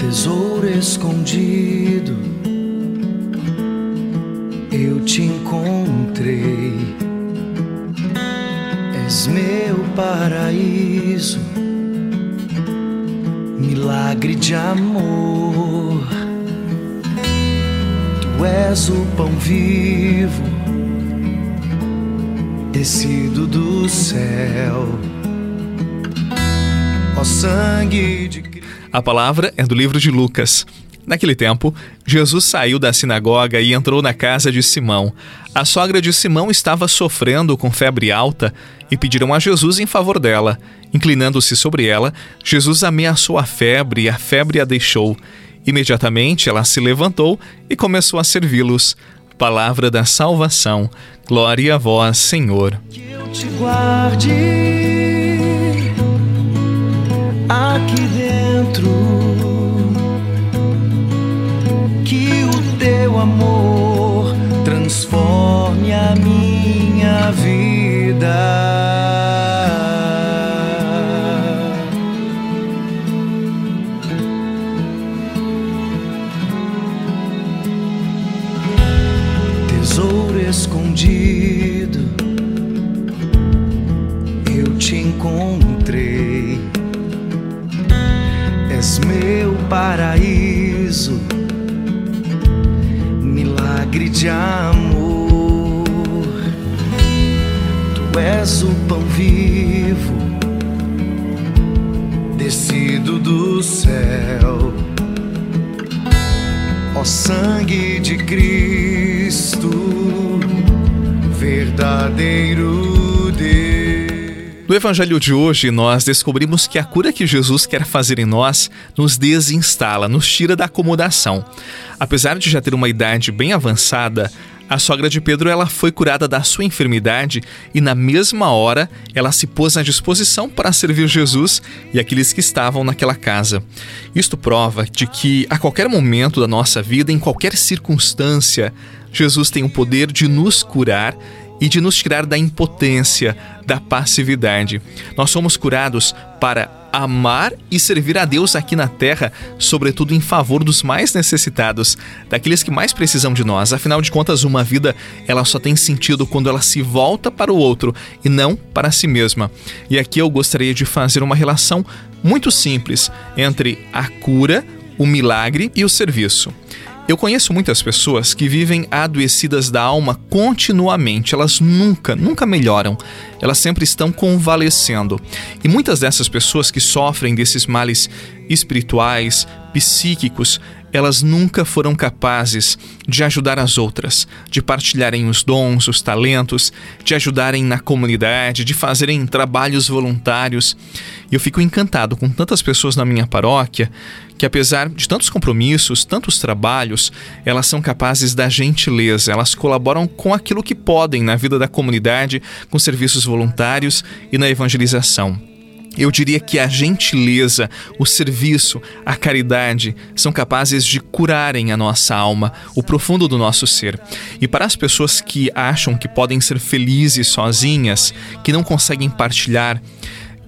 tesouro escondido, eu te encontrei. És meu paraíso, milagre de amor. Tu és o pão vivo, descido do céu. Ó sangue de a palavra é do livro de Lucas. Naquele tempo, Jesus saiu da sinagoga e entrou na casa de Simão. A sogra de Simão estava sofrendo com febre alta e pediram a Jesus em favor dela. Inclinando-se sobre ela, Jesus ameaçou a febre e a febre a deixou. Imediatamente ela se levantou e começou a servi-los. Palavra da salvação. Glória a vós, Senhor. Que eu te guarde aqui dentro. Que o teu amor transforme a minha vida. Tesouro escondido, milagre de amor. Tu és o pão vivo, descido do céu. Ó sangue de Cristo, verdadeiro Deus. No evangelho de hoje, nós descobrimos que a cura que Jesus quer fazer em nós nos desinstala, nos tira da acomodação. Apesar de já ter uma idade bem avançada, a sogra de Pedro ela foi curada da sua enfermidade e na mesma hora ela se pôs à disposição para servir Jesus e aqueles que estavam naquela casa. Isto prova de que a qualquer momento da nossa vida, em qualquer circunstância, Jesus tem o poder de nos curar e de nos tirar da impotência, da passividade. Nós somos curados para amar e servir a Deus aqui na terra, sobretudo em favor dos mais necessitados, daqueles que mais precisam de nós. Afinal de contas, uma vida ela só tem sentido quando ela se volta para o outro e não para si mesma. E aqui eu gostaria de fazer uma relação muito simples entre a cura, o milagre e o serviço. Eu conheço muitas pessoas que vivem adoecidas da alma continuamente, elas nunca, nunca melhoram, elas sempre estão convalescendo. E muitas dessas pessoas que sofrem desses males espirituais, psíquicos, elas nunca foram capazes de ajudar as outras, de partilharem os dons, os talentos, de ajudarem na comunidade, de fazerem trabalhos voluntários. E eu fico encantado com tantas pessoas na minha paróquia que, apesar de tantos compromissos, tantos trabalhos, elas são capazes da gentileza, elas colaboram com aquilo que podem na vida da comunidade, com serviços voluntários e na evangelização. Eu diria que a gentileza, o serviço, a caridade são capazes de curarem a nossa alma, o profundo do nosso ser. E para as pessoas que acham que podem ser felizes sozinhas, que não conseguem partilhar,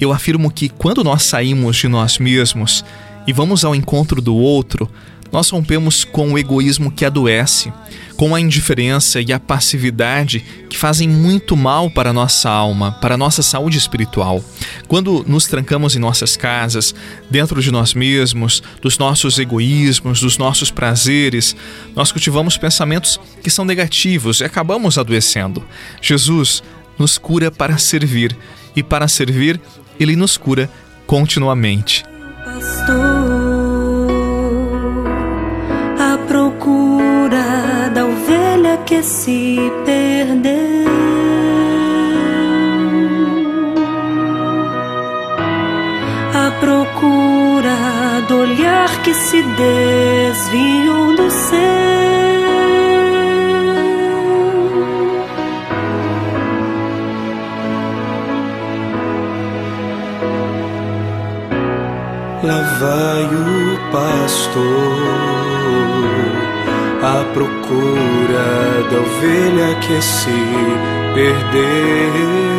eu afirmo que quando nós saímos de nós mesmos e vamos ao encontro do outro, nós rompemos com o egoísmo que adoece, com a indiferença e a passividade que fazem muito mal para a nossa alma, para a nossa saúde espiritual. Quando nos trancamos em nossas casas, dentro de nós mesmos, dos nossos egoísmos, dos nossos prazeres, nós cultivamos pensamentos que são negativos e acabamos adoecendo. Jesus nos cura para servir e para servir, ele nos cura continuamente. Pastor. Que se perdeu. A procura do olhar que se desviou do céu. Lá vai o pastor à procura da ovelha que se perdeu.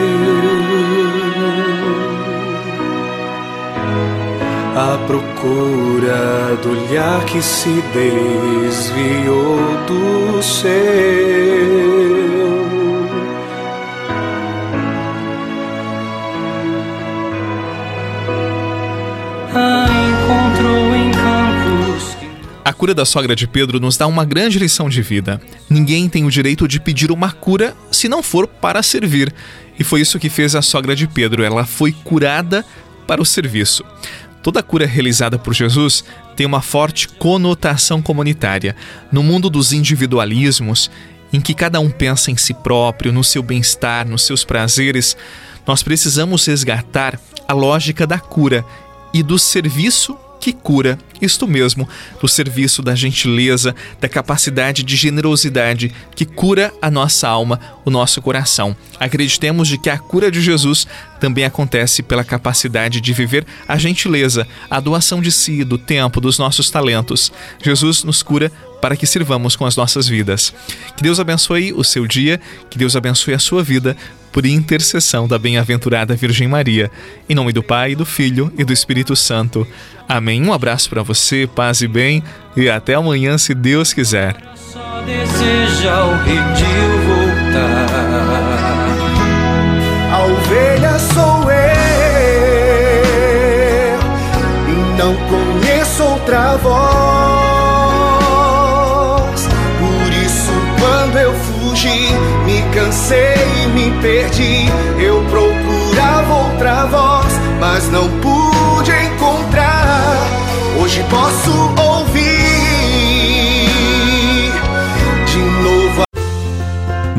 à procura do olhar que se desviou do seu. A cura da sogra de Pedro nos dá uma grande lição de vida. Ninguém tem o direito de pedir uma cura se não for para servir. E foi isso que fez a sogra de Pedro. Ela foi curada para o serviço. Toda cura realizada por Jesus tem uma forte conotação comunitária. No mundo dos individualismos, em que cada um pensa em si próprio, no seu bem-estar, nos seus prazeres, nós precisamos resgatar a lógica da cura e do serviço que cura, isto mesmo, do serviço da gentileza, da capacidade de generosidade que cura a nossa alma, o nosso coração. Acreditemos de que a cura de Jesus também acontece pela capacidade de viver a gentileza, a doação de si, do tempo, dos nossos talentos. Jesus nos cura para que sirvamos com as nossas vidas. Que Deus abençoe o seu dia, que Deus abençoe a sua vida, por intercessão da bem-aventurada Virgem Maria. Em nome do Pai, do Filho e do Espírito Santo. Amém. Um abraço para você, paz e bem, e até amanhã, se Deus quiser. A ovelha sou eu, e não conheço outra voz. Me cansei e me perdi. Eu procurava outra voz, mas não pude encontrar. Hoje posso ouvir